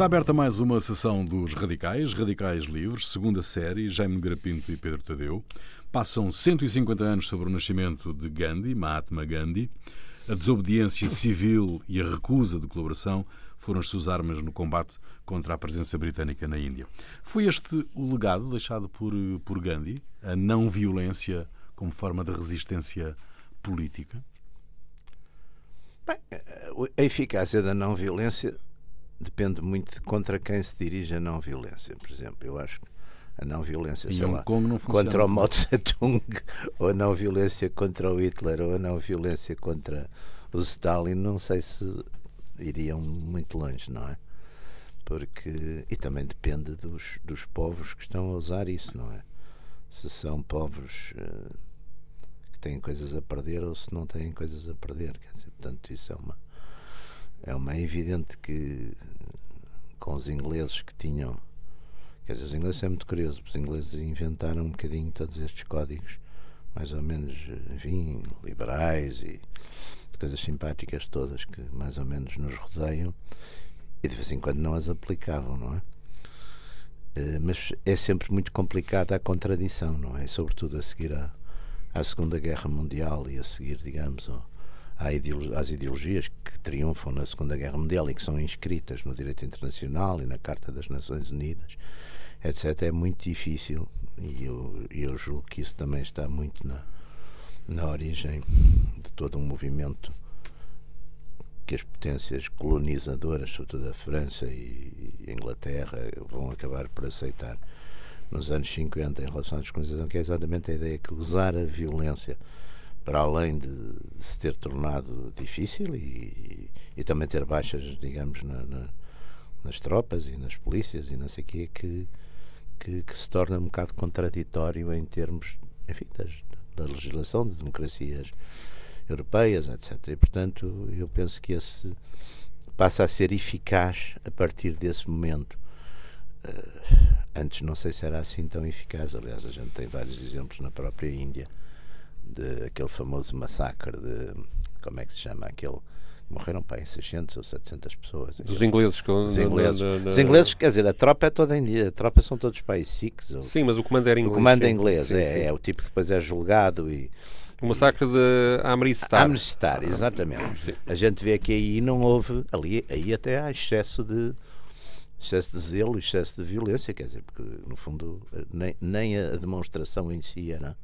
Está aberta mais uma sessão dos Radicais, Radicais Livres, segunda série, Jaime Grapinto e Pedro Tadeu. Passam 150 anos sobre o nascimento de Gandhi, Mahatma Gandhi. A desobediência civil e a recusa de colaboração foram as suas armas no combate contra a presença britânica na Índia. Foi este o legado deixado por, por Gandhi, a não violência como forma de resistência política? Bem, a eficácia da não violência depende muito de contra quem se dirige a não violência. Por exemplo, eu acho que a não violência sei Hong lá, Kong não contra o Mao Tse Tung, ou a não violência contra o Hitler, ou a não violência contra o Stalin, não sei se iriam muito longe, não é? Porque, e também depende dos, dos povos que estão a usar isso, não é? Se são povos uh, que têm coisas a perder ou se não têm coisas a perder, quer dizer, portanto, isso é uma é uma evidente que com os ingleses que tinham quer dizer, os ingleses é muito curioso os ingleses inventaram um bocadinho todos estes códigos mais ou menos enfim, liberais e coisas simpáticas todas que mais ou menos nos rodeiam e de vez em quando não as aplicavam, não é? Eh, mas é sempre muito complicada a contradição, não é? Sobretudo a seguir à, à Segunda Guerra Mundial e a seguir, digamos, ao, às ideologias que triunfam na Segunda Guerra Mundial e que são inscritas no direito internacional e na Carta das Nações Unidas, etc., é muito difícil e eu, eu julgo que isso também está muito na, na origem de todo um movimento que as potências colonizadoras, sobretudo a França e a Inglaterra, vão acabar por aceitar nos anos 50 em relação à descolonização, que é exatamente a ideia que usar a violência para além de, se ter tornado difícil e, e, também ter baixas, digamos, na, na, nas tropas e nas polícias e não sei o quê, que, que, que, se torna um bocado contraditório em termos, enfim, das, da legislação de democracias europeias, etc. E, portanto, eu penso que esse passa a ser eficaz a partir desse momento. Uh, antes não sei se era assim tão eficaz, aliás, a gente tem vários exemplos na própria Índia de aquele famoso massacre de como é que se chama aquele morreram para em 600 ou 700 pessoas. Dos ingleses. Os ingleses. Na, na, Os ingleses, quer dizer, a tropa é toda em a tropa são todos países Sikhs. Ou... Sim, mas o comando era inglês. O comando é inglês, sim, é, sim. é, o tipo que depois é julgado e... O massacre de Amritsar. Amritsar, exatamente. A gente vê que aí não houve, ali, aí até há excesso de excesso de zelo, excesso de violência, quer dizer, porque no fundo nem, nem a demonstração em si era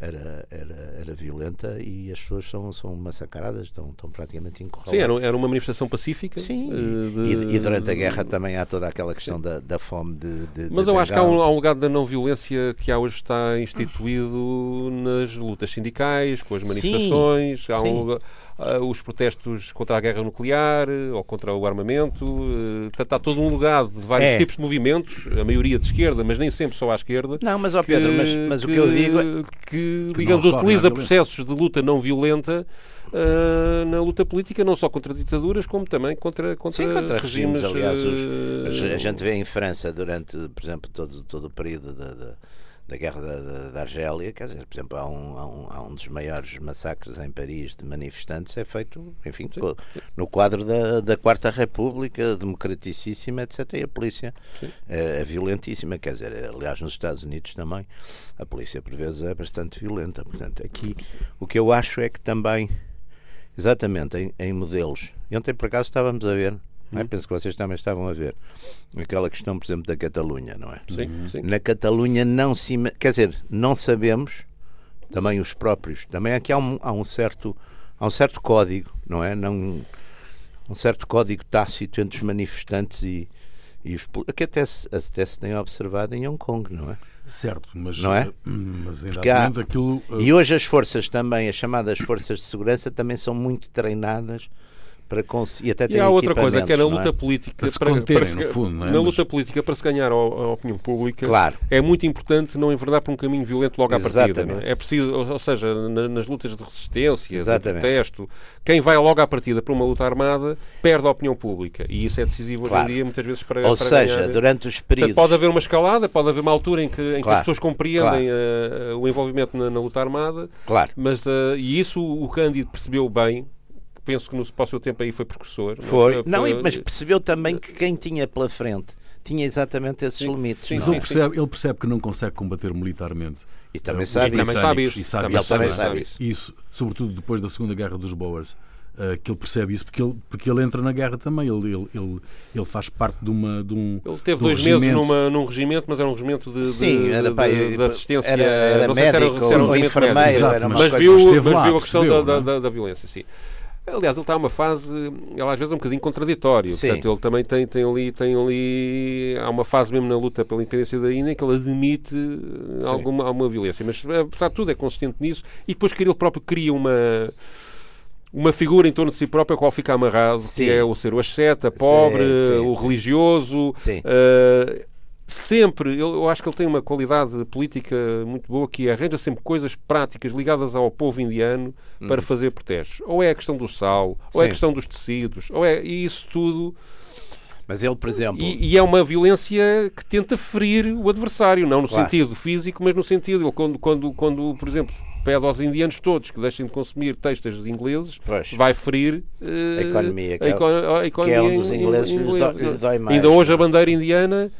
era, era, era violenta e as pessoas são, são massacradas, estão, estão praticamente encurraladas. Sim, era, era uma manifestação pacífica. Sim, uh, de... e, e, durante a guerra também há toda aquela questão da, da fome de, de Mas de eu acho que há um, há um legado da não violência que há hoje está instituído nas lutas sindicais, com as manifestações. Sim, há um, uh, os protestos contra a guerra nuclear uh, ou contra o armamento. Uh, está todo um legado de vários é. tipos de movimentos, a maioria de esquerda, mas nem sempre só à esquerda. Não, mas ó Pedro, que, mas, mas que, o que eu digo é... que, que digamos, utiliza processos de luta não violenta Uh, na luta política, não só contra ditaduras, como também contra, contra, Sim, contra regimes. regimes aliás, os, uh, a gente vê em França, durante, por exemplo, todo, todo o período da, da, guerra da, da, da, Argélia, quer dizer, por exemplo, há um, há, um, há um dos maiores massacres em Paris de manifestantes, é feito, enfim, Sim. no quadro da, da Quarta República, democraticíssima, etc. E a polícia é, é, violentíssima, quer dizer, aliás, nos Estados Unidos também, a polícia por vezes é bastante violenta. Portanto, aqui o que eu acho é que também, exatamente em, em modelos, e ontem por acaso estávamos a ver é? Penso que vocês também estavam a ver aquela questão, por exemplo, da Catalunha, não é? Sim, uhum. sim. Na Catalunha não se. Quer dizer, não sabemos, também os próprios, também aqui há um, há um certo há um certo código, não é? Não, um certo código tácito entre os manifestantes e, e os que até se, até se tem observado em Hong Kong, não é? Certo, mas, não é? mas ainda há, aquilo. Uh... E hoje as forças também, as chamadas forças de segurança, também são muito treinadas para conseguir até e há outra coisa que é na luta é? política para, se para, para, no fundo, é? na luta política para se ganhar a, a, opinião pública claro. é muito importante não enverdar por um caminho violento logo à partida é? é? preciso ou seja na, nas lutas de resistência Exatamente. de protesto quem vai logo à partida para uma luta armada perde a opinião pública e isso é decisivo claro. hoje em dia muitas vezes para ou para seja ganhar. durante os períodos Portanto, pode haver uma escalada pode haver uma altura em que, em claro. que as pessoas compreendem uh, o envolvimento na, na, luta armada claro mas uh, e isso o Cândido percebeu bem penso que no, para o seu tempo aí foi precursor. Foi. Não, mas percebeu também que quem tinha pela frente tinha exatamente esses Sim, limites. sim, Mas não ele é? percebe, ele percebe que não consegue combater militarmente. E também Eh, sabe. Também sabe isso. E sabe Também isso sabe também. isso. Isso, sobretudo depois da Segunda Guerra dos Boers. eh, que ele percebe isso porque ele, porque ele entra na guerra também. Ele, ele, ele, ele faz parte de, uma, de um. Ele teve de um dois meses regimento. numa, num regimento, mas era um regimento de, de, Sim, era, de- pá, de- de assistência. era- era não sei se era, médico se era um ou enfermeiro, médico. Exato, era uma mas mas coisa- viu, esteve mas lá, viu a questão percebeu, da, é? da, da violência, sim. Aliás, ele está numa fase, ele às vezes é um bocadinho contraditório. Sim. Portanto, ele também tem, tem, ali, tem ali. Há uma fase mesmo na luta pela independência da Índia em que ele admite eh, alguma, alguma violência. Mas, apesar de tudo, é consistente nisso. E depois que ele próprio cria uma. Uma figura em torno de si próprio a qual fica amarrado, Sim. que é o ser o asceta, pobre, sim, o sim. religioso, Sim. Uh, sempre, eu, eu acho que ele tem uma qualidade política muito boa que arranja sempre coisas práticas ligadas ao povo indiano para fazer protestos. Ou é a questão do sal, ou é a Sim. questão dos tecidos, ou é e isso tudo. Mas ele, por exemplo, E, e é uma violência que tenta ferir o adversário, não no Claro. sentido físico, mas no sentido, ele quando, quando, quando, por exemplo, pede aos indianos todos que deixem de consumir textos ingleses, Pois. vai ferir eh, A economia, que a é- eco- a que é um dos in- in- ingleses que lhes dói- lhes dói mais, Ainda hoje a é? bandeira indiana,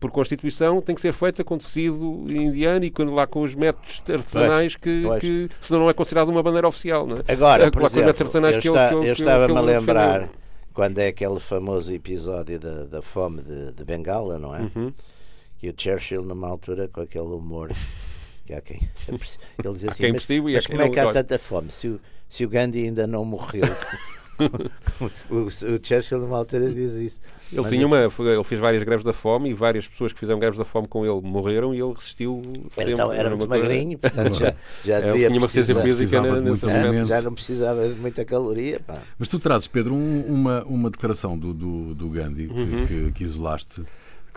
por Constituição, tem que ser feita com tecido indiano e com, lá com os métodos artesanais que, pois. que senão não é considerado uma bandeira oficial. Não é? Agora, É, por exemplo, eu, que está- eu ele- estava-me a lembrar defendeu. quando é aquele famoso episódio da, da fome de, de Bengala, não é? Uhum. Que o Churchill, numa altura, com aquele humor, que há quem, ele diz assim, quem mas, mas há como é que há gosta." tanta fome? Se o, se o Gandhi ainda não morreu. o, o Churchill, numa altura, diz isso. Ele, Mas tinha uma, foi- ele fez várias greves da fome e várias pessoas que fizeram greves da fome com ele morreram e ele resistiu Era, sempre. então, era uma muito magrinho, portanto já, já Ele tinha uma precisar- física nesse já não precisava de muita caloria. Pá. Mas tu trazes, Pedro, um- uma, uma declaração do, do, do Gandhi que- Uhum. que, que isolaste.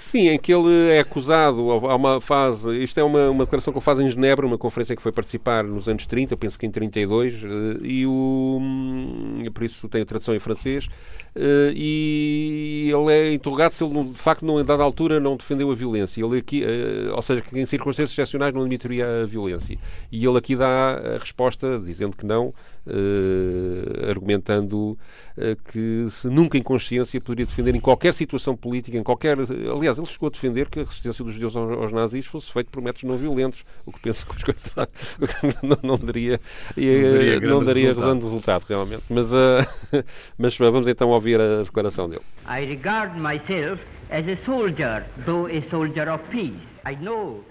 Que sim, em que ele é acusado, há uma fase, isto é uma, uma declaração que ele faz em Genebra, uma conferência que foi participar nos anos 30, eu penso que em 32, eh, e o, hum, por isso tem a tradução em francês, eh, e ele é interrogado se ele, de facto, não, em dada altura, não defendeu a violência. Ele aqui, eh, ou seja, que em circunstâncias excepcionais não admitiria a violência. E ele aqui dá a resposta, dizendo que não, eh, argumentando eh, que se nunca em consciência poderia defender em qualquer situação política, em qualquer. Aliás, ele chegou a defender que a resistência dos judeus aos, aos nazis fosse feita por métodos não violentos, o que penso que os coisas não, não daria, e, Não daria eh, não daria resultado. razão de resultado, realmente. Mas, eh, mas vamos então ouvir a declaração dele. I regard myself as a soldier, though a soldier of peace. I know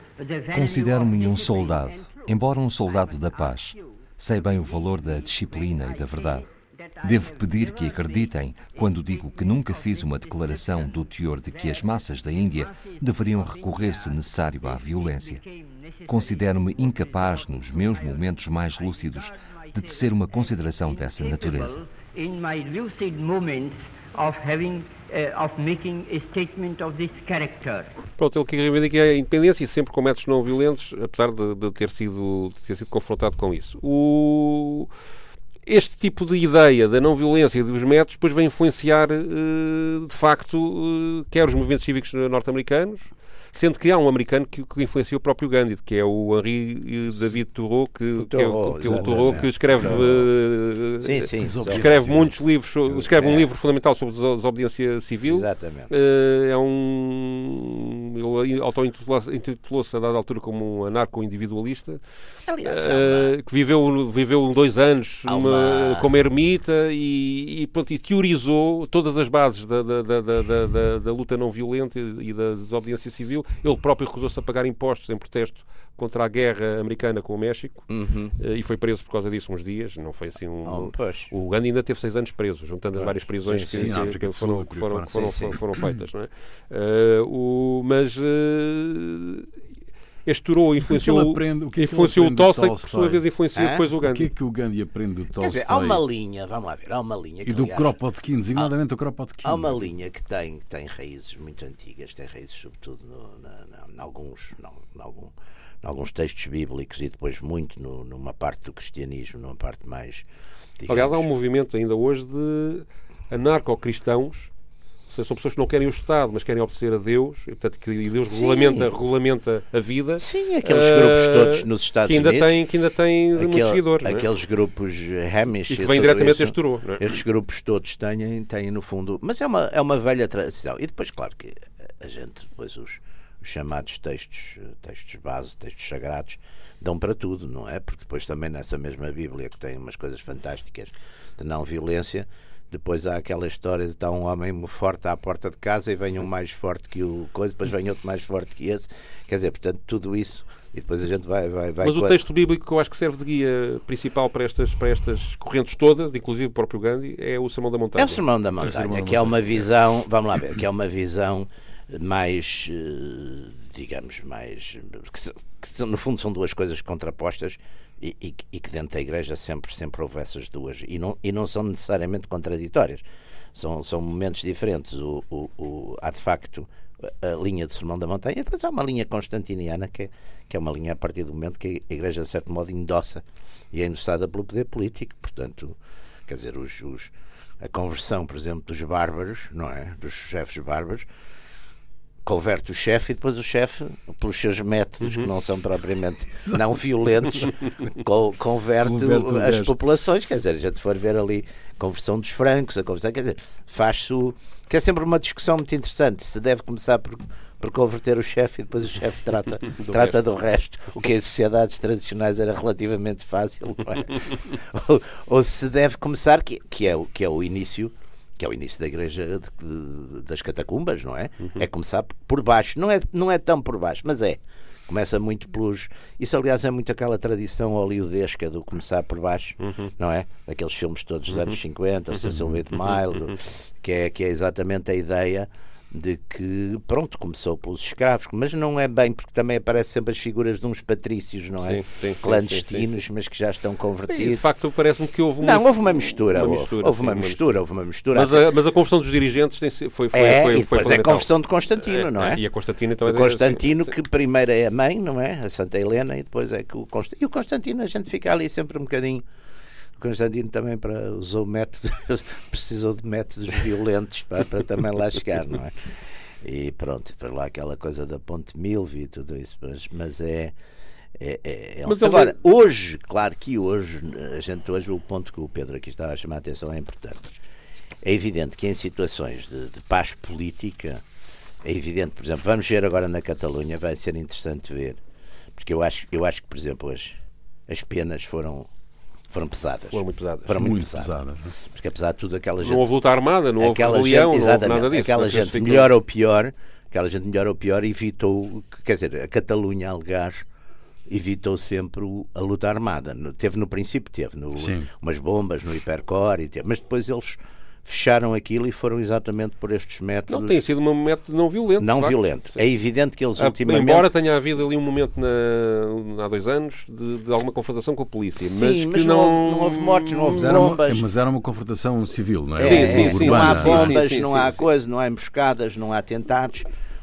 Considero-me um soldado, embora um soldado da paz. Sei bem o valor da disciplina e da verdade. Devo pedir que acreditem quando digo que nunca fiz uma declaração do teor de que as massas da Índia deveriam recorrer, se necessário, à violência. Considero-me incapaz, nos meus momentos mais lúcidos, de tecer uma consideração dessa natureza. In my lucid moments of having, uh, of making a statement of this character. Pronto, ele que reivindica a independência e sempre com métodos não violentos, apesar de, de ter, sido, de ter sido confrontado com isso. O... Este tipo de ideia da não violência e dos métodos depois vai influenciar, eh, de facto, eh, quer os movimentos cívicos norte-americanos, sendo que há um americano que, que influencia o próprio Gandhi, que é o Henri David Thoreau, que, que é, que é o Thoreau que escreve eh, Sim, sim. Escreve Sim. muitos livros, escreve um É. livro fundamental sobre a desobediência civil. Exatamente. Eh, é um. Ele auto-intitulou-se intitulou-se a dada altura como um anarco-individualista, eh, que viveu, viveu dois anos numa- como ermita e, e, pronto, e teorizou todas as bases da, da, da- da- da luta não violenta e da desobediência civil. Ele próprio recusou-se a pagar impostos em protesto contra a guerra americana com o México Uhum. eh, e foi preso por causa disso uns dias. Não foi assim um. Oh. O Gandhi ainda teve seis anos preso, juntando as várias prisões sim, que, sim, que- na África que do Sul, foram, foram, Sim, feitas. Não é? Eh, o, mas eh, este Thoreau influenciou, ele aprende- o que é que influenciou o do Tolstói, que por sua Tolstói? vez influenciou Hã? depois o O que é Gandhi. que o Gandhi aprende do Quer dizer, há Tolstói uma linha, vamos lá ver, há uma linha que e do aliás, Kropotkin, designadamente o Kropotkin? Há uma linha que tem, que tem raízes muito antigas, tem raízes sobretudo no, na, na, em alguns, não, em algum, em alguns textos bíblicos e depois muito no, numa parte do cristianismo, numa parte mais. Aliás, há um digamos, movimento ainda hoje de anarco-cristãos seja, são pessoas que não querem o Estado, mas querem obedecer a Deus, e, portanto, que Deus regulamenta, regulamenta a vida. Sim, aqueles uh, grupos todos nos Estados que ainda Unidos. Têm, que ainda têm aquele, muitos seguidores. Aqueles é? grupos Hamish. E que vêm diretamente deste Turô. É? Estes grupos todos têm, têm, no fundo. Mas é uma, é uma velha tradição. E depois, claro que a gente, depois os, os chamados textos, textos base, textos sagrados, dão para tudo, não é? Porque depois também nessa mesma Bíblia que tem umas coisas fantásticas de não violência, depois há aquela história de estar um homem forte à porta de casa e vem Sim. um mais forte que o coisa, depois vem outro mais forte que esse. Quer dizer, portanto, tudo isso e depois a gente vai. vai, vai Mas o texto bíblico que eu acho que serve de guia principal para estas, para estas correntes todas, inclusive o próprio Gandhi, é o Sermão da Montanha. É o Sermão da Montanha, é que é uma visão, vamos lá ver, que é uma visão mais, eh, digamos, mais. Que, que no fundo são duas coisas contrapostas e, e, e, que dentro da Igreja sempre, sempre houve essas duas. E não, e não são necessariamente contraditórias. São, são momentos diferentes. O, o, o, há de facto a linha de Sermão da Montanha, depois há uma linha constantiniana que é, que é uma linha a partir do momento que a Igreja, de certo modo, endossa e é endossada pelo poder político. Portanto, quer dizer, os, os, a conversão, por exemplo, dos bárbaros, não é? Dos chefes bárbaros, converte o chefe e depois o chefe, pelos seus métodos uhum. que não são propriamente não violentos, co converte, converte as populações. Quer dizer, a gente for ver ali a conversão dos francos, a conversão, quer dizer, faz-se o. que é sempre uma discussão muito interessante. Se deve começar por, por converter o chefe e depois o chefe trata, do, trata resto. do resto, o que em sociedades tradicionais era relativamente fácil, é? ou, ou, se deve começar, que, que, é, que é o início que é o início da igreja de, de, das catacumbas, não é? Uhum. É começar por baixo. Não é, não é tão por baixo, mas é. Começa muito pelos. Isso, aliás, é muito aquela tradição hollywoodesca do começar por baixo, uhum. não é? Daqueles filmes todos dos anos 50, uhum. Cecil B. DeMille, uhum. que é, que é exatamente a ideia de que, pronto, começou pelos escravos, mas não é bem, porque também aparecem sempre as figuras de uns patrícios, não é? Sim, sim, Clandestinos, sim, mas que já estão convertidos. E, de facto, parece-me que houve Não, houve uma mistura. Uma mistura houve, uma, mistura, houve uma mistura. Mas a, mas a conversão dos dirigentes foi, foi, é, foi, e depois foi é a conversão de Constantino, é, não é? E a Constantino também. O Constantino, que primeiro é a mãe, não é? A Santa Helena, e depois é que o Constantino. E o Constantino, a gente fica ali sempre um bocadinho Constantino também para, usou métodos, precisou de métodos violentos para, para também lá chegar, não é? E pronto, para lá aquela coisa da Ponte Milvio e tudo isso, mas, mas é. É, é, é mas Agora, hoje, claro que hoje, a gente hoje, o ponto que o Pedro aqui estava a chamar a atenção é importante. É evidente que em situações de, de paz política, é evidente, por exemplo, vamos ver agora na Catalunha, vai ser interessante ver, porque eu acho, eu acho que, por exemplo, as, as penas foram foram pesadas. Foram muito pesadas. Foram muito, muito pesadas. pesadas. Porque apesar de tudo, aquela gente. Não houve luta armada, não houve rebelião, não houve nada disso. Aquela gente, melhor ou pior, aquela gente melhor ou pior, evitou, quer dizer, a Catalunha, aliás, evitou sempre a luta armada. Teve no princípio, teve no, umas bombas no hipercore, teve, mas depois eles fecharam aquilo e foram exatamente por estes métodos. Não, tem sido um método não violento. Não violento. É evidente que eles ah, ultimamente... Embora tenha havido ali um momento na, há dois anos de, de, alguma confrontação com a polícia. Sim, mas, mas não... Não, houve, não, houve, mortes, não houve bombas. Mas era uma confrontação civil, não é? é sim, sim, sim, Não há bombas, sim, sim, não há coisa, não há emboscadas, não há atentados.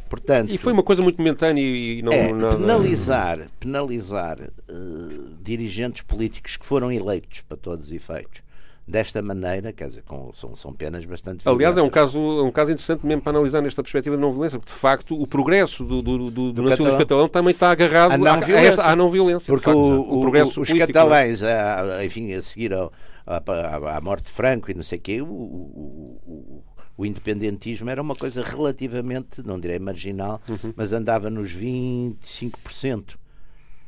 Portanto, e foi uma coisa muito momentânea e não é, nada... penalizar, penalizar uh, dirigentes políticos que foram eleitos para todos os efeitos desta maneira, quer dizer, com, são, são penas bastante Aliás, é um, caso, é um caso interessante mesmo para analisar nesta perspectiva de não violência, porque de facto o progresso do, do, do, do, do nacionalismo catalão também está agarrado à não violência. À não violência porque facto, o, o, progresso os político, é? catalães, a, enfim, a seguir ao, à, morte de Franco e não sei o quê, o, o, o, independentismo era uma coisa relativamente, não direi marginal, uhum. mas andava nos 25%.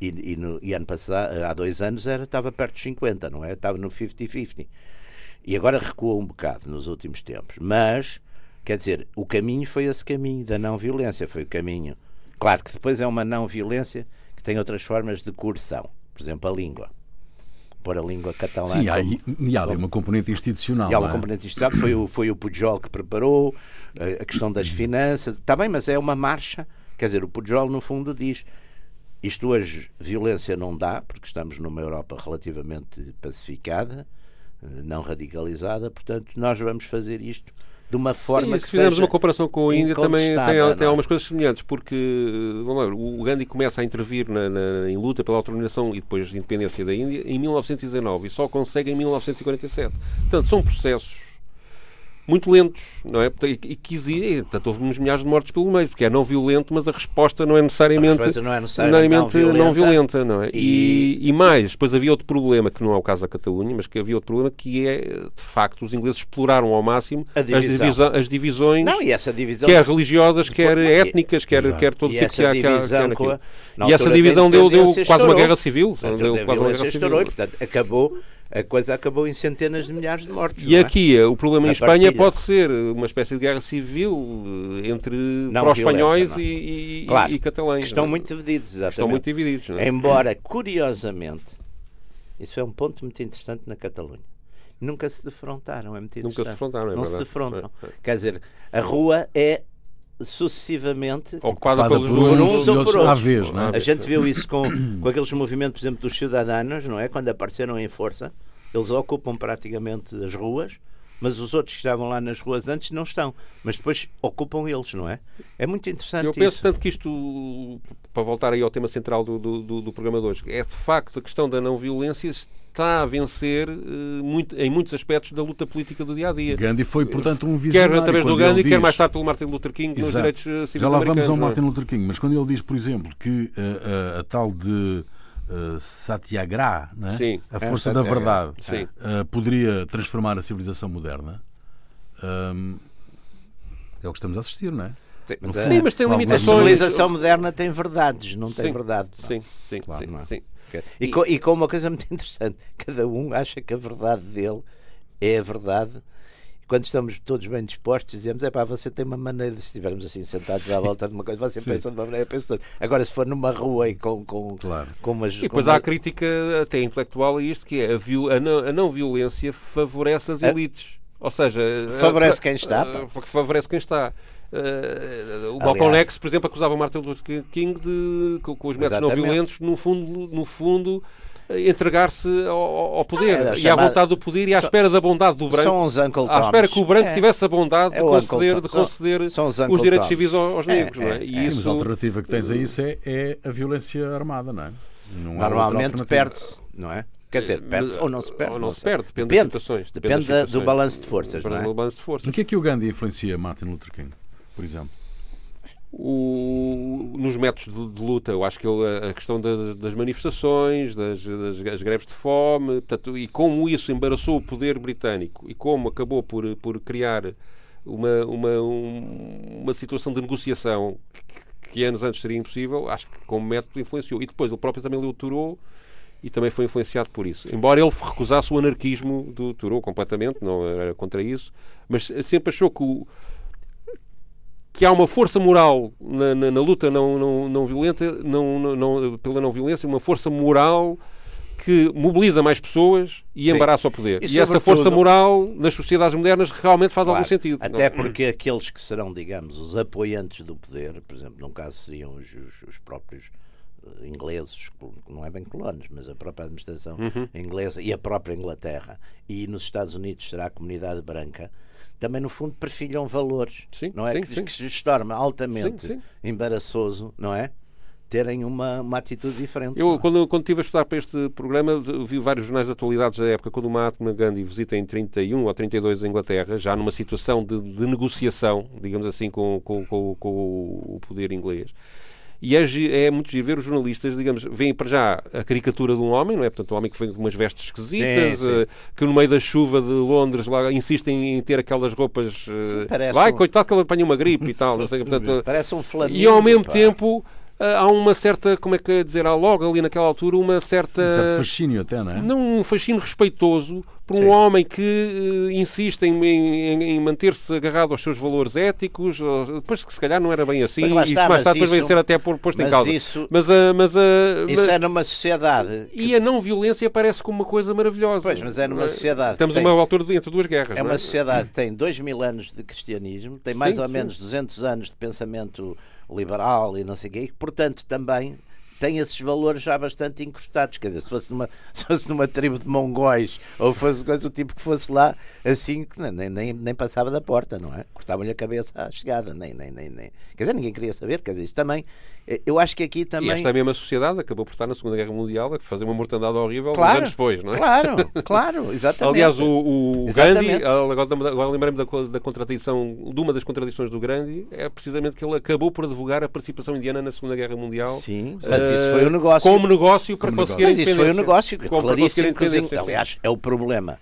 E, e, no, e ano passado, há dois anos, era, estava perto dos 50, não é? Estava no 50-50. E agora recuou um bocado nos últimos tempos. Mas, quer dizer, o caminho foi esse caminho da não violência, foi o caminho. Claro que depois é uma não violência que tem outras formas de coerção. Por exemplo, a língua. Pôr a língua catalã. Sim, há, e há ali uma componente institucional. E há uma é? componente institucional, que foi o, foi o Pujol que preparou, a, a questão das finanças. Está bem, mas é uma marcha. Quer dizer, o Pujol, no fundo, diz isto hoje, violência não dá, porque estamos numa Europa relativamente pacificada, eh, não radicalizada, portanto, nós vamos fazer isto de uma forma Sim, que se fizermos uma comparação com a Índia também tem, tem algumas coisas semelhantes porque eh, vamos lá, o Gandhi começa a intervir na, na, em luta pela autonomização e depois de independência da Índia em 1919 e só consegue em 1947 portanto são processos muito lentos, não é? E, e que exigem, portanto, houve uns milhares de mortes pelo meio, porque é não violento, mas a resposta não é necessariamente, não é necessariamente não, violenta, não violenta, não é? E... e... mais, depois havia outro problema, que não é o caso da Catalunha, mas que havia outro problema, que é, de facto, os ingleses exploraram ao máximo as, divisa as, divisões, não, e essa divisão... quer religiosas, quer étnicas, quer, quer todo tipo que há. E essa divisão deu, deu quase uma guerra civil. Deu quase uma guerra civil. Portanto, acabou a coisa acabou em centenas de milhares de mortos. E aqui é? o problema em Espanha pode ser uma espécie de guerra civil eh, entre pró-espanhóis e, e, claro, e catalães. estão muito divididos, exatamente. Estão muito divididos. É? Embora, curiosamente, isso é um ponto muito interessante na Catalunha. Nunca se defrontaram, é muito interessante. Nunca se defrontaram, é Não verdade. se defrontam. É, é. Quer dizer, a rua é sucessivamente ocupada pelos por uns ou por outros. Vez, é? A gente viu isso com, com aqueles movimentos, por exemplo, dos cidadãos, não é? Quando apareceram em força, eles ocupam praticamente as ruas, mas os outros que estavam lá nas ruas antes não estão. Mas depois ocupam eles, não é? É muito interessante Eu penso isso. tanto que isto, para voltar aí ao tema central do, do, do, do programa de hoje, é de facto a questão da não violência está a vencer uh, muito, em muitos aspectos da luta política do dia a dia. Gandhi foi, portanto, um visionário. Quer através do Gandhi, diz... quer mais tarde pelo Martin Luther King Exato. nos direitos uh, civis Já lá vamos ao é? Martin Luther King, mas quando ele diz, por exemplo, que uh, a tal de Uh, Satyagraha, né? Sim, a força é, da verdade, uh, poderia transformar a civilização moderna. Um, é o que estamos a assistir, não é? Sim, mas, sim, mas tem limitações. A civilização moderna tem verdades, não tem sim, verdade. Sim, sim, claro, sim, é? sim. E, e, com, e com uma coisa muito interessante: cada um acha que a verdade dele é a verdade quando estamos todos bem dispostos, dizemos: é pá, você tem uma maneira, se estivermos assim sentados à volta de uma coisa, você Sim. pensa de uma maneira, pensa de Agora, se for numa rua e com, com, claro. com umas. E depois há a crítica até intelectual a isto, que é a, viol, a, não, a não violência favorece as elites. Ou seja, favorece quem está. Porque favorece quem está. Uh, o Malcolm X, por exemplo, acusava Martin Luther King de, com, com os métodos não violentos, no fundo, no fundo entregar-se ao, ao, poder ah, e à vontade do poder e à espera da bondade do branco. São os Uncle À espera que o branco é. tivesse a bondade é de conceder, de conceder são, são os, os, direitos civis aos, é, negros. não é? E Sim, isso... mas a alternativa que tens a isso é, é a violência armada, não é? Não Normalmente perde-se, não é? Quer dizer, perde-se ou não se perde. Ou não, não se perde, depende, depende das situações. Depende, depende das situações. do balanço de forças. Depende não é? do balanço de forças. O que é que o Gandhi influencia Martin Luther King, por exemplo? O, nos métodos de, de, luta, eu acho que ele, a questão das, das manifestações, das, das, greves de fome, portanto, e como isso embaraçou o poder britânico e como acabou por, por criar uma, uma, um, uma situação de negociação que, que, anos antes seria impossível, acho que como método influenciou. E depois ele próprio também leu Thoreau e também foi influenciado por isso. Embora ele recusasse o anarquismo do Thoreau completamente, não era contra isso, mas sempre achou que o que há uma força moral na, na, na luta não, não, não violenta, não, não, pela não violência, uma força moral que mobiliza mais pessoas e Sim. embaraça o poder. E, e essa força moral nas sociedades modernas realmente faz claro, algum sentido. Até porque aqueles que serão, digamos, os apoiantes do poder, por exemplo, num caso seriam os, os, os próprios eh, ingleses, não é bem colonos, mas a própria administração uhum. inglesa e a própria Inglaterra, e nos Estados Unidos será a comunidade branca, também no fundo perfilham valores, sim, não é? Sim, que, sim. que se torna altamente embaraçoso, não é? Terem uma, uma atitude diferente. Eu, quando, quando estive a estudar para este programa, vi vários jornais de atualidades da época, quando o Mahatma Gandhi visita em 31 ou 32 a Inglaterra, já numa situação de, de negociação, digamos assim, com, com, com, com o poder inglês. E é, é muito giro ver os jornalistas, digamos, veem para já a caricatura de um homem, não é? Portanto, um homem que vem com umas vestes esquisitas, sim, sim. Uh, que no meio da chuva de Londres lá insistem em ter aquelas roupas. Uh, sim, vai, um... coitado que ele apanha uma gripe e tal, não sei, portanto, Parece um flamingo. E ao mesmo pá. tempo eh, há uma certa, como é que é dizer, há logo ali naquela altura uma certa. Um certo fascínio até, não é? Não, um fascínio respeitoso por um Sim. homem que uh, insiste em, em, em manter-se agarrado aos seus valores éticos, ou, depois que se calhar não era bem assim, e está, mais tarde depois isso, ser até posto em causa. Isso, mas, uh, mas, uh, isso mas, é numa sociedade. Que... E a não violência parece como uma coisa maravilhosa. Pois, mas é numa sociedade. Estamos tem, numa altura de, entre duas guerras. É uma é? sociedade que tem dois mil anos de cristianismo, tem mais sim, ou sim. menos 200 anos de pensamento liberal e não sei o quê, e portanto também tem esses valores já bastante encostados. Quer dizer, se fosse numa, se fosse numa tribo de mongóis ou fosse coisa do tipo que fosse lá, assim, nem, nem, nem passava da porta, não é? Cortavam-lhe a cabeça à chegada, nem, nem, nem, nem. Quer dizer, ninguém queria saber, quer dizer, isso também. Eh, eu acho que aqui também. E esta mesma sociedade acabou por estar na Segunda Guerra Mundial a fazer uma mortandade horrível claro, anos depois, não é? Claro, claro, exatamente. Aliás, o, o Gandhi, agora, agora lembrei-me da, da contradição, de uma das contradições do Gandhi, é precisamente que ele acabou por advogar a participação indiana na Segunda Guerra Mundial. Sim, mas uh, isso foi um negócio. Como negócio para como conseguir negócio. Mas isso foi um negócio, claríssimo, aliás, é o problema.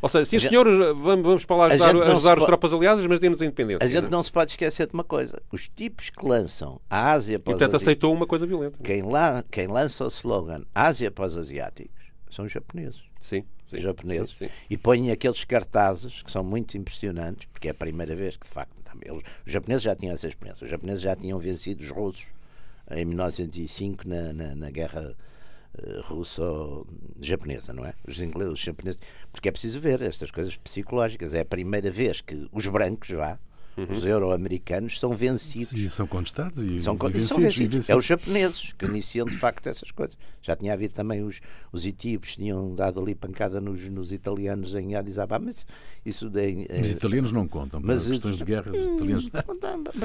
Ou seja, sim senhor, vamos, vamos para lá ajudar, ajudar as tropas aliadas, mas dê-nos a independência. A gente não se pode esquecer de uma coisa. Os tipos que lançam a Ásia para os portanto aceitou uma coisa violenta. Quem, lá, quem lança o slogan Ásia para os asiáticos são os japoneses. Sim. Sim, japoneses sim, sim. e põem aqueles cartazes que são muito impressionantes, porque é a primeira vez que de facto eles, os japoneses já tinham essa experiência, os japoneses já tinham vencido os russos em 1905 na, na, na guerra uh, russo-japonesa, não é? Os ingleses, os japoneses, porque é preciso ver estas coisas psicológicas. É a primeira vez que os brancos já Uhum. Os euro-americanos são vencidos. Sim, são contestados e, são, e, vencidos, são vencidos. vencidos. É os japoneses que iniciam de facto essas coisas. Já tinha havido também os, os etíopes, tinham dado ali pancada nos, nos italianos em Addis Ababa, mas isso. De, é, os italianos não contam, mas questões de guerra, os italianos.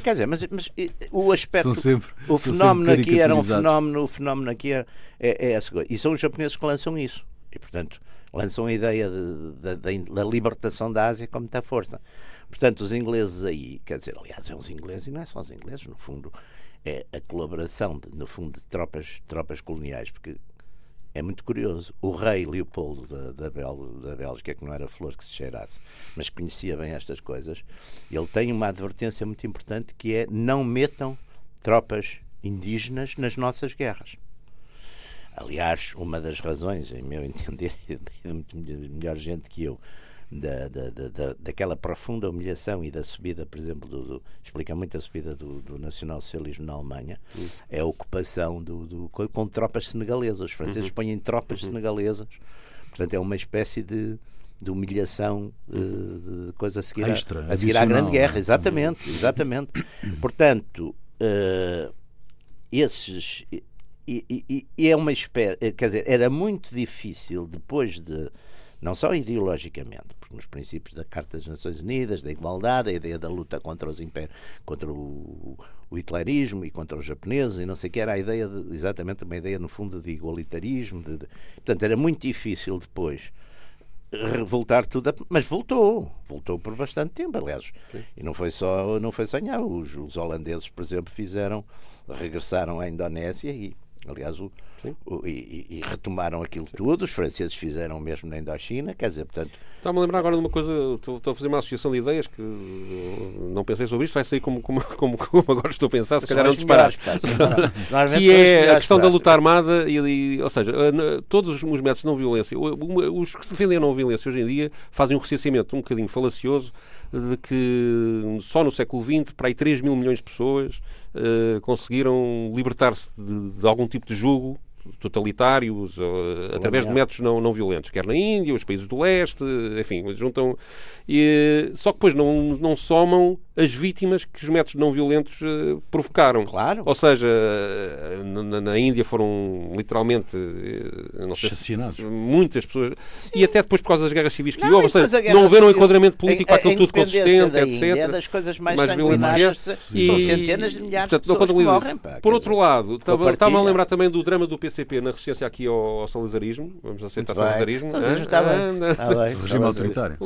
Quer dizer, mas, mas o aspecto. Sempre, o fenómeno aqui era um fenómeno, o fenómeno aqui é, é, é essa coisa. E são os japoneses que lançam isso. E, portanto, lançam a ideia de, de, de, da libertação da Ásia com muita força. Portanto, os ingleses aí, quer dizer, aliás, é os ingleses, e não é só os ingleses, no fundo, é a colaboração, de, no fundo, de tropas, tropas coloniais, porque é muito curioso. O rei Leopoldo da, da, Bel, da Bélgica, que não era flor que se cheirasse, mas conhecia bem estas coisas, ele tem uma advertência muito importante que é não metam tropas indígenas nas nossas guerras. Aliás, uma das razões, em meu entender, muito melhor gente que eu, da, da, da, daquela profunda humilhação e da subida, por exemplo, do, do, explica muito a subida do, do nacionalsocialismo na Alemanha, uhum. é a ocupação do, do, com, com tropas senegalesas. Os franceses uhum. põem tropas uhum. senegalesas, portanto, é uma espécie de, de humilhação uh, de coisa a seguir, Extra, a, a, seguir à Grande Guerra. É? Exatamente, exatamente. Portanto, uh, esses. E, e, e, é uma espécie, quer dizer, era muito difícil depois de não só ideologicamente, porque nos princípios da Carta das Nações Unidas, da igualdade, a ideia da luta contra os impérios, contra o, o hitlerismo e contra os japoneses e não sei o que, era a ideia, de, exatamente uma ideia no fundo de igualitarismo. De, de, portanto, era muito difícil depois voltar tudo, a, mas voltou, voltou por bastante tempo, aliás, Sim. e não foi só, não foi sonhar, os, os holandeses, por exemplo, fizeram, regressaram à Indonésia e Aliás, o, o, e, e, retomaram aquilo tudo, os franceses fizeram o mesmo na Indochina, quer dizer, portanto. Está-me a lembrar agora de uma coisa, estou, estou, a fazer uma associação de ideias que não pensei sobre isto, vai sair como, como, como, como agora estou a pensar, se calhar é um disparate. que é a questão da luta armada, e, e, ou seja, todos os métodos de não violência, os que defendem a não violência hoje em dia fazem um recenseamento um bocadinho falacioso de que só no século XX, para aí 3 mil milhões de pessoas uh, conseguiram libertar-se de, de, algum tipo de jugo totalitários, uh, através de métodos não, não violentos, quer na Índia, os países do leste, enfim, juntam. E, só que depois não, não somam as vítimas que os métodos não violentos uh, provocaram. Claro. Ou seja, na, na Índia foram literalmente uh, sei, muitas pessoas. Sim. E até depois por causa das guerras civis que não, houve, ou seja, não houveram enquadramento político a, aquilo tudo consistente, etc. É das coisas mais, mais violentas. E, são centenas de milhares portanto, de pessoas que morrem. Pá, por outro lado, estava a lembrar também do drama do PCP na resistência aqui ao, ao salazarismo. Vamos aceitar salazarismo. Salazarismo está bem. Regime autoritário.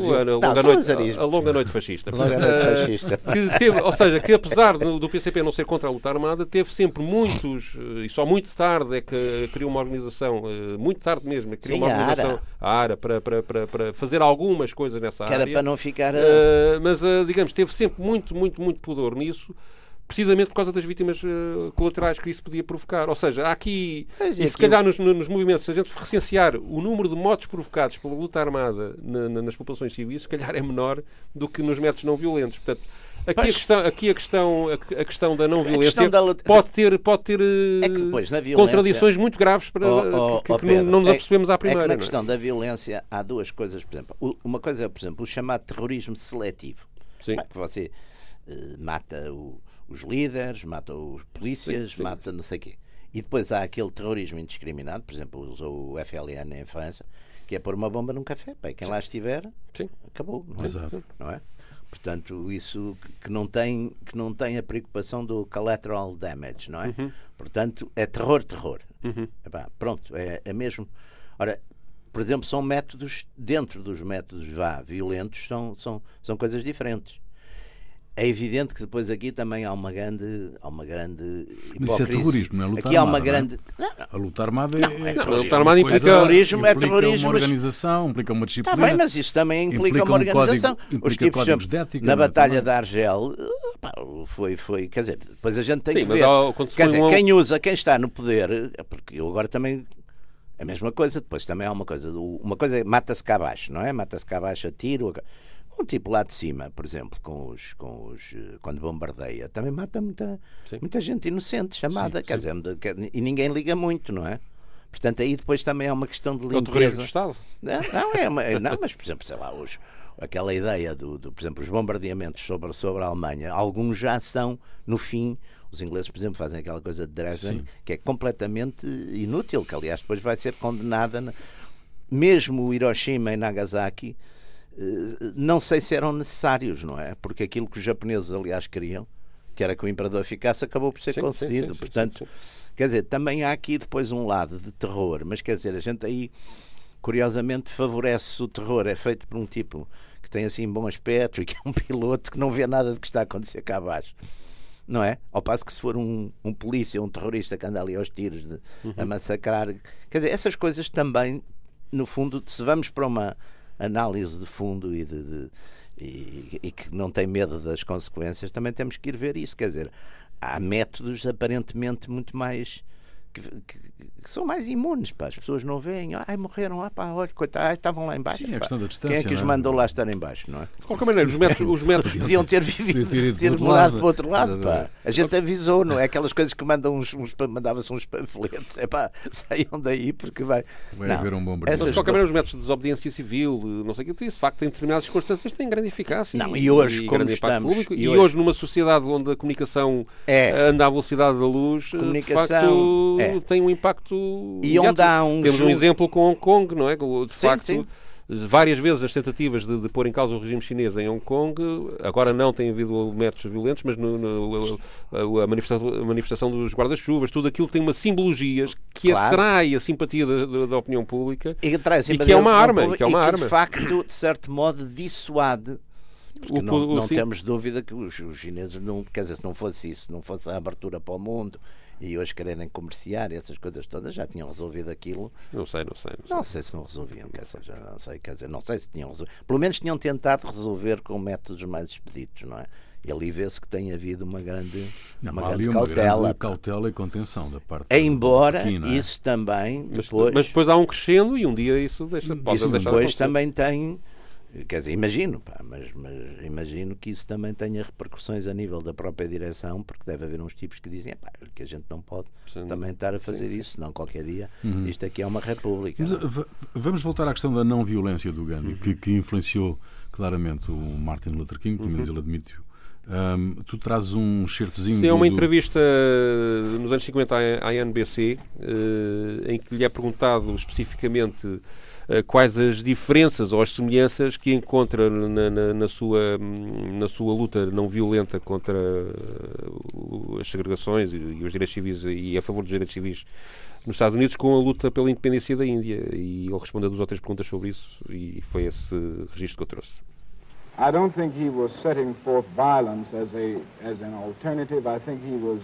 A longa noite fascista. Longa noite fascista que teve, ou seja, que apesar do, do, PCP não ser contra a luta armada, teve sempre muitos, eh, e só muito tarde é que criou uma organização, eh, muito tarde mesmo, é criou Sim, uma organização, a ARA, para, para, para, para, fazer algumas coisas nessa que área. Era para não ficar. A... Uh, mas, uh, digamos, teve sempre muito, muito, muito pudor nisso precisamente por causa das vítimas uh, colaterais que isso podia provocar. Ou seja, há aqui, Mas e se calhar nos, nos, movimentos, se a gente recensear o número de mortes provocados pela luta armada na, na, nas populações civis, se calhar é menor do que nos métodos não violentos. Portanto, Aqui a, questão, aqui a questão, a, questão da não violência luta... pode ter, pode ter é depois, violência... contradições muito graves para, oh, oh, que, que Pedro, não, nos é apercebemos à primeira. É que na é? questão da violência há duas coisas, por exemplo. Uma coisa é, por exemplo, o chamado terrorismo seletivo. Sim. que você uh, mata o, os líderes, mata os polícias, sim, sim, mata não sei o quê. E depois há aquele terrorismo indiscriminado, por exemplo, usou o FLN em França, que é pôr uma bomba num café. Pá, quem lá estiver, Sim. acabou. Não é? Exato. Não é? Portanto, isso que não tem que não tem a preocupação do collateral damage, não é? Portanto, é terror, terror. Epá, pronto, é, é mesmo. Ora, por exemplo, são métodos dentro dos métodos vá violentos são são são coisas diferentes. É evidente que depois aqui também há uma grande há uma grande Mas isso é terrorismo, não é luta Aqui há uma armada, é? grande não, não, A luta armada é, Não, é é terrorismo. uma Luta armada coisa- implica- terrorismo, é implica terrorismo, uma mas- organização, implica uma Está disciplina. bem, mas isso também implica, Implica uma um organização. código- Os tipos, códigos de ética, na é? Batalha Também. de Argel, pá, foi, foi, quer dizer, depois a gente tem Sim, que mas ver. quer dizer, um- quem usa, quem está no poder, é porque eu agora também. A mesma coisa, depois também há uma coisa. Uma coisa é mata-se cá abaixo, não é? Mata-se cá abaixo a tiro. Um tipo lá de cima, por exemplo, com os, com os, eh, quando bombardeia, também mata muita, Sim. muita gente inocente chamada, Sim, quer dizer, que- e ninguém liga muito, não é? Portanto, aí depois também é uma questão de É o terrorismo limpeza. do Estado. Não, não, é uma- é- não, mas por exemplo, sei lá, os, aquela ideia do, do, por exemplo, os bombardeamentos sobre, sobre a Alemanha, alguns já são, no fim, os ingleses, por exemplo, fazem aquela coisa de Dresden, Sim. que é completamente inútil, que aliás depois vai ser condenada, na- mesmo o Hiroshima e Nagasaki, não sei se eram necessários, não é? Porque aquilo que os japoneses, aliás, queriam, que era que o imperador ficasse, acabou por ser Sim, concedido. sim, sim, Portanto, Quer dizer, também há aqui depois um lado de terror, mas quer dizer, a gente aí curiosamente favorece o terror, é feito por um tipo que tem assim bom aspecto e que é um piloto que não vê nada do que está a acontecer cá abaixo. Não é? Ao passo que se for um, um polícia, um terrorista que anda ali aos tiros de, a massacrar. Quer dizer, essas coisas também, no fundo, se vamos para uma análise de fundo e, de, de- e, e que não tem medo das consequências, também temos que ir ver isso. Quer dizer, há métodos aparentemente muito mais. Que, que- que são mais imunes, pá. as pessoas não veem, ai morreram, ah, pá, olha, coitado, ai, estavam lá embaixo. Sim, é pá. questão da Quem é distância, que os é? mandou lá estar embaixo, não é? De qualquer maneira, os métodos, os métodos Deviam ter vivido, ter ido ter do outro morado lado. para o outro lado, pá. A gente avisou, não é? Aquelas coisas que mandam uns, uns mandava-se uns panfletos, é pá, saiam daí porque vai. Vai Não, haver um bombardeio. Mas, de qualquer maneira, os métodos de desobediência civil, de não sei o que, isso, de facto, em determinadas circunstâncias, têm grande eficácia Não, e hoje, como grande impacto estamos- público. e E, hoje- hoje, numa sociedade onde a comunicação É. anda à velocidade da luz, de Comunicação, facto, é. Tem um impacto. E onde há um Temos um jogo- exemplo com Hong Kong, não é? De Sim, facto. sim. Várias vezes as tentativas de, de pôr em causa o regime chinês em Hong Kong, agora não tem havido métodos violentos, mas no, no- a, a manifestação, a manifestação dos guarda-chuvas, tudo aquilo tem uma simbologias que Claro. atrai a simpatia da, da- da opinião pública E, E que é uma arma, e que é uma e que, arma. de facto, de certo modo, dissuade. Porque O- não, o- não sim. temos dúvida que os, os chineses, não, quer dizer, se não fosse isso, não fosse a abertura para o mundo e hoje quererem comerciar essas coisas todas, já tinham resolvido aquilo. Não sei, não sei. Não sei. Não sei se não resolviam, quer dizer, já não sei, quer dizer, não sei se tinham resolvido. Pelo menos tinham tentado resolver com métodos mais expeditos, não é? E ali vê-se que tem havido uma grande, Não, uma grande uma cautela. grande cautela e contenção da parte Embora não é? isso também Mas, depois, mas depois há um crescendo e um dia isso deixa, pode isso depois também tem quer dizer, imagino, pá, mas, mas imagino que isso também tenha repercussões a nível da própria direção, porque deve haver uns tipos que dizem "Epá, que a gente não pode Sim. também estar a fazer Sim, sim. isso, senão qualquer dia isto aqui é uma república. Mas, uh, v- vamos voltar à questão da não violência do Gandhi, que, que influenciou claramente o Martin Luther King, pelo menos ele admitiu. Ahm, tu trazes um certozinho. Sim, é uma do- entrevista eh, nos anos 50 à à NBC, eh, em que lhe é perguntado especificamente eh, quais as diferenças ou as semelhanças que encontra na, na- na sua, hum, na sua luta não violenta contra eh, as segregações e, e os direitos civis e a favor dos direitos civis nos Estados Unidos com a luta pela independência da Índia. E ele respondeu duas ou três perguntas sobre isso e foi esse registro que eu trouxe. I don't think he was setting forth violence as a as an alternative. I think he was.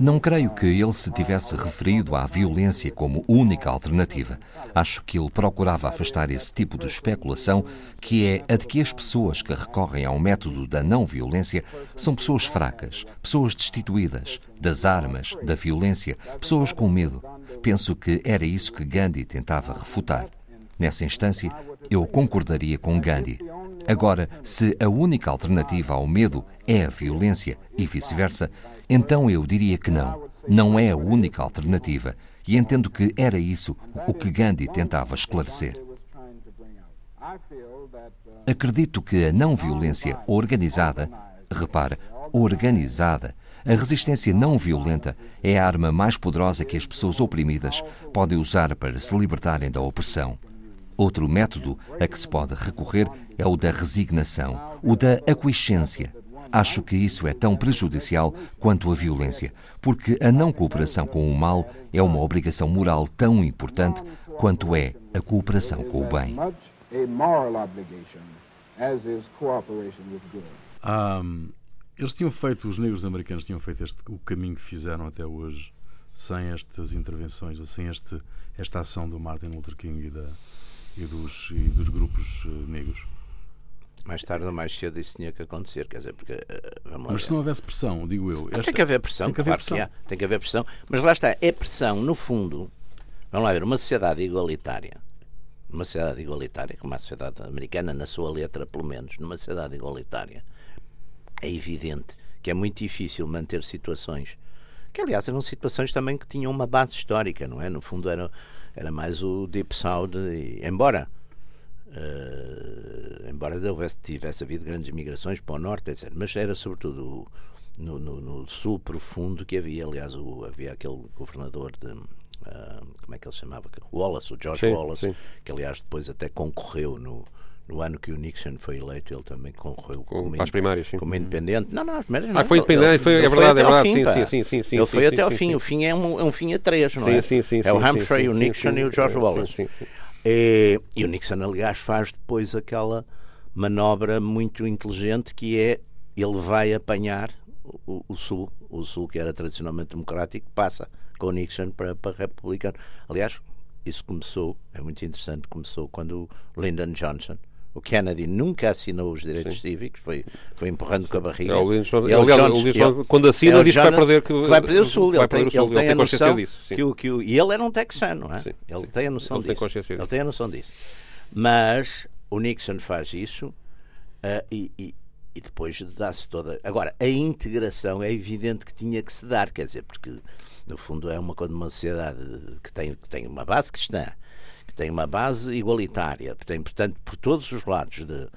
Não creio que ele se tivesse referido à violência como única alternativa. Acho que ele procurava afastar esse tipo de especulação, que é a de que as pessoas que recorrem ao método da não violência são pessoas fracas, pessoas destituídas das armas, da violência, pessoas com medo. Penso que era isso que Gandhi tentava refutar. Nessa instância, eu concordaria com Gandhi. Agora, se a única alternativa ao medo é a violência e vice-versa, então eu diria que não. Não é a única alternativa. E entendo que era isso o que Gandhi tentava esclarecer. Acredito que a não violência organizada repara, organizada. A resistência não violenta é a arma mais poderosa que as pessoas oprimidas podem usar para se libertarem da opressão. Outro método a que se pode recorrer é o da resignação, o da aquiescência. Acho que isso é tão prejudicial quanto a violência, porque a não cooperação com o mal é uma obrigação moral tão importante quanto é a cooperação com o bem. Um, eles tinham feito, os negros americanos tinham feito este, o caminho que fizeram até hoje sem estas intervenções, ou sem este, esta ação do Martin Luther King e, da, e, dos, e dos grupos uh, negros. Mais tarde ou mais cedo isso tinha que acontecer, quer dizer, porque. Uh, mas se não houvesse pressão, digo eu. Esta... Tem que haver pressão, tem que haver claro pressão. Que há, tem que haver pressão. Mas lá está, é pressão, no fundo. Vamos lá ver, uma sociedade igualitária numa sociedade igualitária, como a sociedade americana, na sua letra, pelo menos, numa sociedade igualitária, é evidente que é muito difícil manter situações que, aliás, eram situações também que tinham uma base histórica, não é? No fundo, era, era mais o Deep South, e, embora. Uh, embora houvesse, tivesse havido grandes migrações para o norte, etc., mas era sobretudo no, no, no sul profundo que havia, aliás, o, havia aquele governador de, Uh, como é que ele se chamava? Wallace, o George sim, Wallace, sim. que aliás depois até concorreu no, no ano que o Nixon foi eleito, ele também concorreu Com, como, as primárias, sim. como independente. Não, não, as primárias não. Ah, foi independente, foi, é verdade, é verdade. Fim, sim, sim, sim, sim, Ele foi sim, até sim, ao fim. O fim é um, é um fim a três, não é? Sim, sim, é o Humphrey, o Nixon e o George Wallace. E, e o Nixon, aliás, faz depois aquela manobra muito inteligente que é ele vai apanhar o, o Sul, o Sul que era tradicionalmente democrático, passa com o Nixon para, para republicano. Aliás, isso começou, é muito interessante, começou quando o Lyndon Johnson, o Kennedy nunca assinou os direitos Sim. cívicos, foi, foi empurrando com a barriga. É, o Lincoln, aliás, Jones, Lincoln, quando assina, diz que vai perder, que, vai perder o Sul. Ele tem, ele tem, ele tem a noção disso. Que o, que o, e ele era um texano, não é? Sim, ele tem a noção ele disso. Tem ele tem a noção disso. Mas o Nixon faz isso uh, e, e, e depois dá-se toda. Agora, a integração é evidente que tinha que se dar, quer dizer, porque no fundo é uma, uma sociedade que tem, que tem uma base cristã, tem uma base igualitária, tem, portanto, por todos os lados de,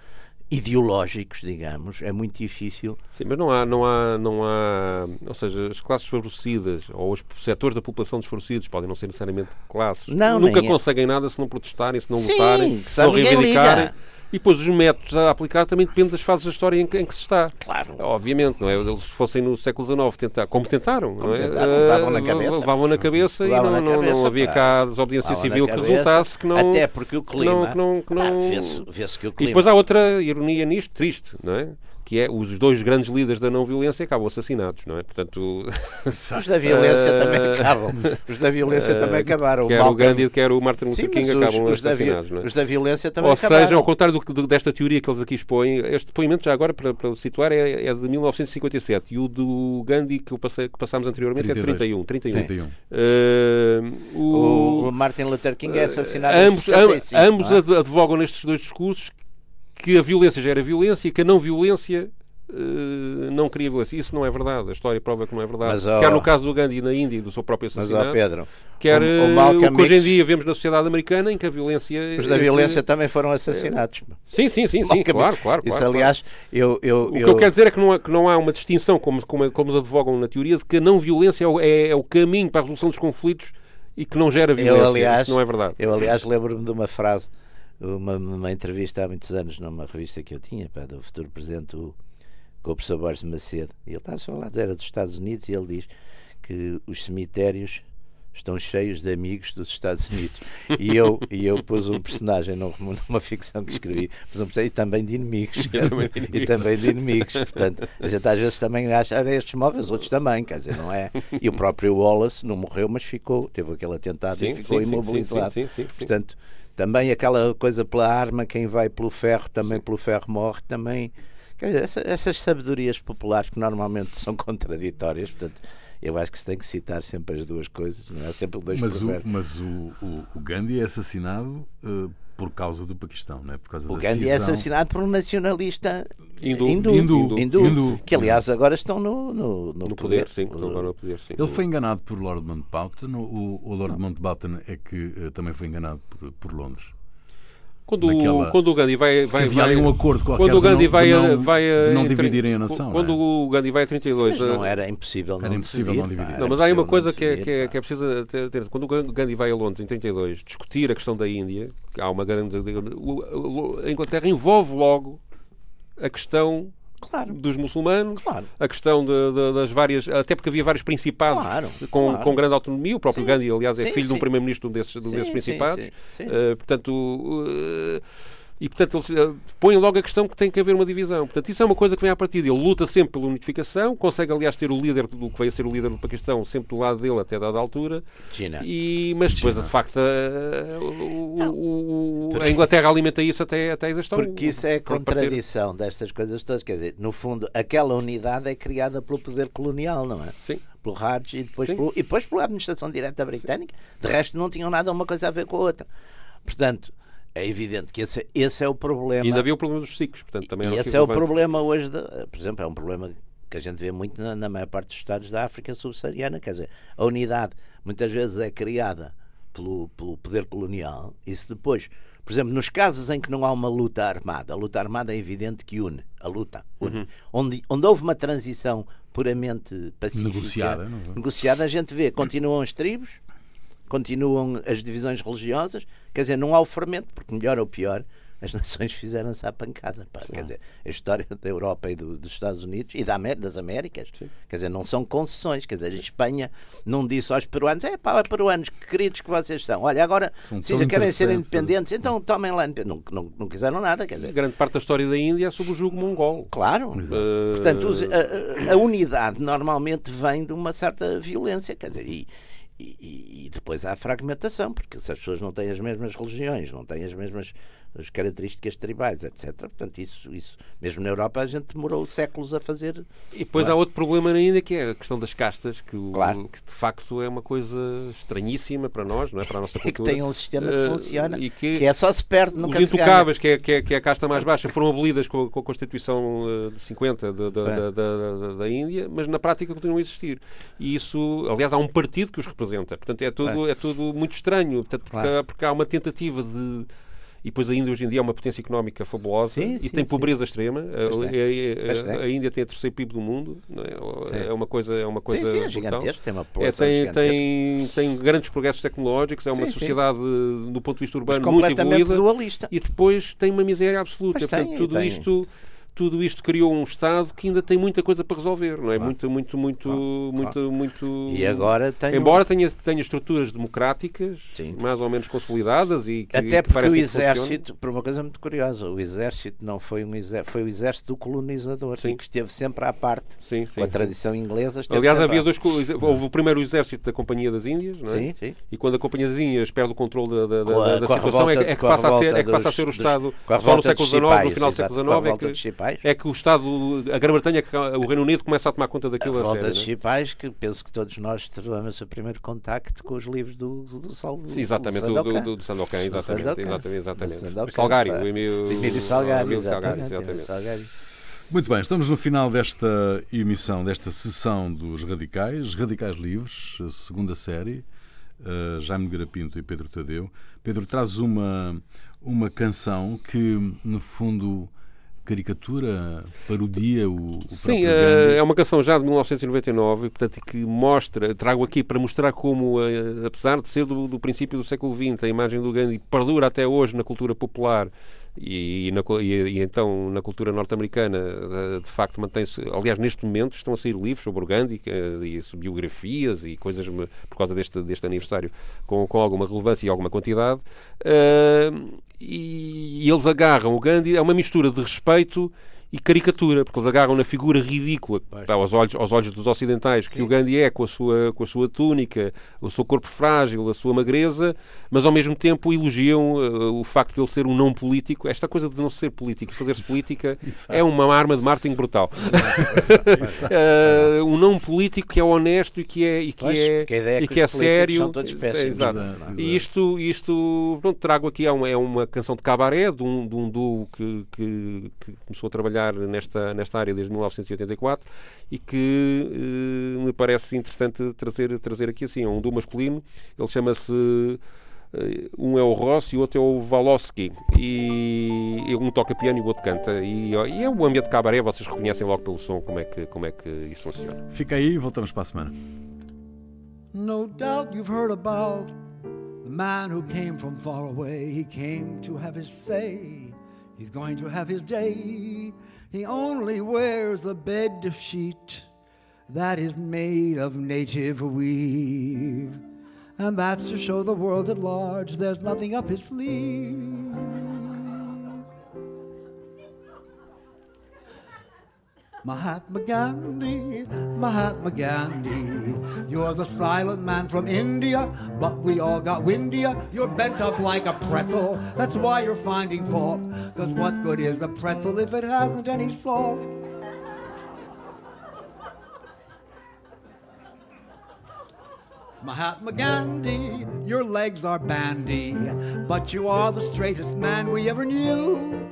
ideológicos, digamos, é muito difícil. Sim, mas não há, não há, não há, ou seja, as classes favorecidas ou os setores da população desfavorecidos podem não ser necessariamente classes. Não, Nunca é. conseguem é. nada se não protestarem, se não Sim, lutarem, se não reivindicarem. Liga. E depois os métodos a aplicar também depende das fases da história em que, em que se está. Claro. Obviamente, não é? Eles fossem no século XIX tentar, como tentaram, como não é? Tentaram, levavam na cabeça. Levavam na cabeça levavam e não, não, cabeça, não, havia cá desobediência civil que resultasse que não. Até porque o clima. Que não, que não, que não... Vê-se vê que o clima. E depois há outra ironia nisto, triste, não é? Que é os dois grandes líderes da não violência acabam assassinados, não é? Portanto, os da violência também acabam. Os da violência também acabaram. Quer o Gandhi, quer o Martin Luther King os, acabam os assassinados, da, não é? Os da violência também Ou acabaram. seja, ao contrário do, desta teoria que eles aqui expõem, este depoimento já agora para, para situar é, é, de 1957 e o do Gandhi que, eu passei, que passámos anteriormente 32. é de 31. 31. 31. Uh, o, o, Martin Luther King é assassinado ambos, em 65, ambos é? advogam nestes dois discursos que a violência gera violência e que a não violência uh, não queria violência. Isso não é verdade. A história prova que não é verdade. Mas, oh, quer no caso do Gandhi na Índia e do seu próprio assassinato. Mas, oh, Pedro, quer o, o, o que hoje em dia vemos na sociedade americana em que a violência. Os da violência também foram assassinados. Sim, sim, sim, sim claro, claro. Isso, claro, aliás, eu, eu, O que eu quero dizer é que não há, que não há uma distinção, como, como, como advogam na teoria, de que a não violência é o, é, é o caminho para a resolução dos conflitos e que não gera violência. Eu, aliás, Isso não é verdade. Eu, aliás, lembro-me de uma frase uma, uma entrevista há muitos anos numa revista que eu tinha, pá, do futuro presidente, o, com o professor Borges Macedo. E ele estava a falar, era dos Estados Unidos, e ele diz que os cemitérios estão cheios de amigos dos Estados Unidos. E eu, e eu pus um personagem numa ficção que escrevi, pus um personagem, e também de inimigos. e também de inimigos. Portanto, a gente às vezes também acha, ah, estes morrem, os outros também, quer dizer, não é? E o próprio Wallace não morreu, mas ficou, teve aquele atentado sim, e ficou sim, imobilizado. Sim, Portanto, também aquela coisa pela arma, quem vai pelo ferro, também pelo ferro morre, também essa, essas sabedorias populares que normalmente são contraditórias, portanto, eu acho que se tem que citar sempre as duas coisas, não é? Sempre dois Mas, o, mas o, o, o, Gandhi é assassinado uh, por causa do Paquistão, não é? Por causa o da Gandhi é assassinado por um nacionalista hindu, hindu, hindu, hindu, hindu que aliás agora estão no, no, no, no poder. poder. Sim, estão agora no poder, sim. Ele foi enganado por Lord Mountbatten, o, o Lord Mountbatten é que uh, também foi enganado por, por Londres. Quando, naquela... quando o Gandhi vai. vai, havia vai um acordo qualquer quando o Gandhi de não, vai, de não, vai de não em tre- dividirem a nação. Quando não é? o Gandhi vai a 32. Mas não eh, era impossível não Era impossível dividir, não dividir. Não, mas há uma coisa não que é, que, é, que é preciso ter. ter- Quando o Gandhi vai a Londres em 32 discutir a questão da Índia, há uma grande. o- A Inglaterra envolve logo a questão Claro, dos muçulmanos, claro. a questão de- de- das várias. Até porque havia vários principados Claro, com, com grande autonomia. O próprio Sim. Gandhi, aliás, é Sim, filho de um sim. primeiro-ministro de um desses, de um desses principados. Eh, portanto, eh, e portanto eles eh, põem logo a questão que tem que haver uma divisão. Portanto, isso é uma coisa que vem à partida. Ele luta sempre pela unificação, consegue, aliás, ter o líder do que vai ser o líder do Paquistão sempre do lado dele até dada altura. China. E, mas depois, de facto, eh, o- o- a Inglaterra alimenta isso até, até a exaustão. Porque isso é a contradição destas coisas todas. Quer dizer, no fundo, aquela unidade é criada pelo poder colonial, não é? Sim. Pelo Raj e depois, Sim. pelo, e depois pela administração direta britânica. De resto, não tinham nada uma coisa a ver com a outra. Portanto, é evidente que esse, esse é o problema. E ainda havia o problema dos ciclos, portanto, também E esse é o problema hoje, de, por exemplo, é um problema que a gente vê muito na, na maior parte dos Estados da África subsaariana, quer dizer, a unidade muitas vezes é criada pelo, pelo poder colonial e se depois, por exemplo, nos casos em que não há uma luta armada, a luta armada é evidente que une, a luta une. Uhum. Onde, onde houve uma transição puramente pacífica, Negociada, é? negociada, a gente vê, continuam as tribos, continuam as divisões religiosas, quer dizer, não há o fermento, porque melhor ou pior, as nações fizeram-se à pancada. pá. Quer dizer, a história da Europa e do- dos Estados Unidos e da das Américas, quer dizer, não são concessões. Quer dizer, a Espanha não disse aos peruanos: é pá, peruanos, que queridos que vocês são. Olha, agora, São se querem ser independentes, então tomem lá. Não, não, não quiseram nada, quer dizer. Grande parte da história da Índia é sobre o jugo mongol. Claro. Eh, Portanto, a- a unidade normalmente vem de uma certa violência, quer dizer, e, e- e depois há a fragmentação, porque se as pessoas não têm as mesmas religiões, não têm as mesmas as características tribais, etc. Portanto, isso, isso, mesmo na Europa, a gente demorou séculos a fazer. E depois há outro problema na Índia que é a questão das castas, que, o- Claro. que de facto é uma coisa estranhíssima para nós, não é? Para a nossa que cultura. tem um sistema que Eh, funciona, e que, que, é só se perde, nunca os intocáveis, que é, que, é, que é a casta mais baixa, foram abolidas com, a- com a Constituição eh, de 50 da, da, Foi. da, da- da- Índia, mas na prática continuam a existir. E isso, aliás, há um partido que os representa. Portanto, é tudo, é tudo muito estranho, portanto, porque, Claro. porque há uma tentativa de. E depois a Índia hoje em dia é uma potência económica fabulosa Sim, e sim, tem sim. pobreza extrema. A- tem. a- a- tem. Índia tem a terceiro PIB do mundo. é? Sim. É uma coisa, é uma coisa Sim, sim, é brutal. gigantesco, tem uma É, tem, gigantesca. tem, tem grandes progressos tecnológicos, é uma Sim, sim. sociedade, do ponto de vista urbano, muito evoluída dualista. e depois tem uma miséria absoluta. Mas tem, Portanto, tudo tem. isto tudo isto criou um Estado que ainda tem muita coisa para resolver, não é? Muito, muito, muito, muito, muito. E agora tem. Embora tenha, tenha estruturas democráticas Sim. mais ou menos consolidadas e que, Até que porque o exército, por uma coisa muito curiosa, o exército não foi um exército, foi o exército do colonizador Sim. que esteve sempre à parte. Sim, sim, com a tradição inglesa. Aliás, havia dois. Houve o primeiro exército da Companhia das Índias, não é? Sim, sim. E quando a Companhia das Índias perde o controle da, da, a- da- situação, é, que- revolta- é que passa a ser, é que passa a dos- ser o dos- Estado. a Só no século dos XIX, no final do século XIX, é que, é que o Estado, a Grã-Bretanha, é o Reino Unido começa a tomar conta A daquilo a revolta sério. não é? que penso que todos nós tivemos o primeiro contacto com os livros do, do. Sim, exatamente, do, do, do, do Sandokan, Do exatamente, Sandokan, exatamente, exatamente. Sandokan, Salgari, pá. o Emílio exatamente. Exatamente. Salgari. Muito bem, estamos no final desta emissão, desta sessão dos Radicais, Radicais Livres, a segunda série, uh, Jaime Garapinto e Pedro Tadeu. Pedro, traz uma, uma canção que, no fundo, caricatura, parodia o, o Sim, eh, é uma canção já de 1999, portanto, que mostra, trago aqui para mostrar como, eh, apesar de ser do, do princípio do século XX, a imagem do Gandhi perdura até hoje na cultura popular e, e na e- e então na cultura norte-americana, eh, de facto, mantém-se. Aliás, neste momento estão a sair livros sobre o Gandhi eh, e biografias e coisas por causa deste, deste aniversário com, com alguma relevância e alguma quantidade. E, e eles agarram o Gandhi, é uma mistura de respeito e caricatura, porque eles agarram na figura ridícula aos, olhos, aos olhos dos ocidentais que o Gandhi é com a, sua, com a sua túnica, o seu corpo frágil, a sua magreza, mas ao mesmo tempo elogiam uh, o facto de ele ser um não político. Esta coisa de não ser político, fazer-se política, Exato. é uma arma de marketing brutal. Uh, um não político que é honesto e que é, e que Pois, é, ideia é e que que é sério. Exato. Exato. E isto, isto pronto, trago aqui é uma, é uma canção de cabaré de um, de um duo que, que, que começou a trabalhar nesta, nesta área desde 1984 e que eh, me parece interessante trazer, trazer aqui assim. É um duo masculino, ele chama-se um é o Ross e o outro é o Valosky. E um toca piano e o outro canta. E, e é um ambiente de cabaré, vocês reconhecem logo pelo som como é que, como é que isso funciona. Fica aí e voltamos para a semana. No doubt you've heard about the man who came from far away. He came to have his say. He's going to have his day. He only wears a bed sheet that is made of native weave. And that's to show the world at large there's nothing up his sleeve. Mahatma Gandhi, Mahatma Gandhi, you're the silent man from India, but we all got windier. You're bent up like a pretzel, that's why you're finding fault. Cause what good is a pretzel if it hasn't any salt? Mahatma Gandhi, your legs are bandy, but you are the straightest man we ever knew.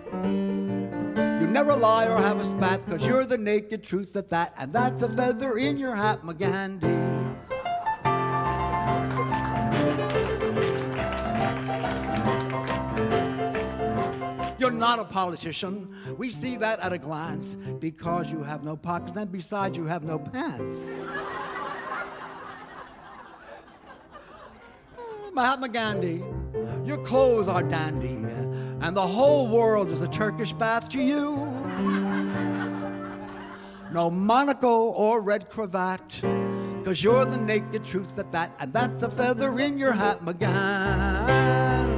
Never lie or have a spat, cause you're the naked truth at that, and that's a feather in your hat, Gandhi. You're not a politician. We see that at a glance because you have no pockets and besides you have no pants. Mahatma Gandhi, your clothes are dandy, and the whole world is a Turkish bath to you. No monaco or red cravat, cause you're the naked truth at that, and that's a feather in your hat, McGann.